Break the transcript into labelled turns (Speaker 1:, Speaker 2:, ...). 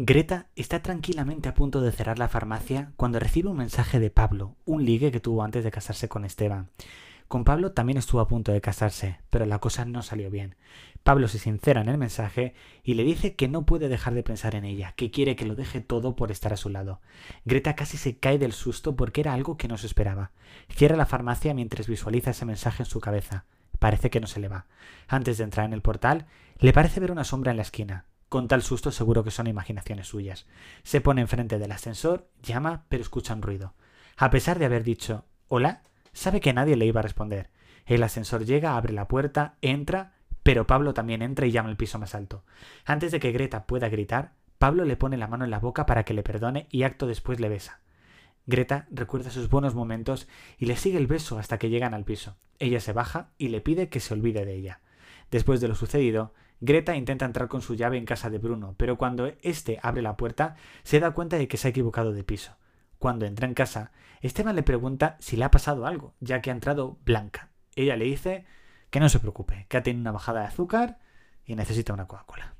Speaker 1: Greta está tranquilamente a punto de cerrar la farmacia cuando recibe un mensaje de Pablo, un ligue que tuvo antes de casarse con Esteban. Con Pablo también estuvo a punto de casarse, pero la cosa no salió bien. Pablo se sincera en el mensaje y le dice que no puede dejar de pensar en ella, que quiere que lo deje todo por estar a su lado. Greta casi se cae del susto porque era algo que no se esperaba. Cierra la farmacia mientras visualiza ese mensaje en su cabeza. Parece que no se le va. Antes de entrar en el portal, le parece ver una sombra en la esquina. Con tal susto seguro que son imaginaciones suyas. Se pone enfrente del ascensor, llama, pero escucha un ruido. A pesar de haber dicho hola, sabe que nadie le iba a responder. El ascensor llega, abre la puerta, entra, pero Pablo también entra y llama al piso más alto. Antes de que Greta pueda gritar, Pablo le pone la mano en la boca para que le perdone y acto después le besa. Greta recuerda sus buenos momentos y le sigue el beso hasta que llegan al piso. Ella se baja y le pide que se olvide de ella. Después de lo sucedido, Greta intenta entrar con su llave en casa de Bruno, pero cuando éste abre la puerta, se da cuenta de que se ha equivocado de piso. Cuando entra en casa, Esteban le pregunta si le ha pasado algo, ya que ha entrado blanca. Ella le dice que no se preocupe, que ha tenido una bajada de azúcar y necesita una Coca-Cola.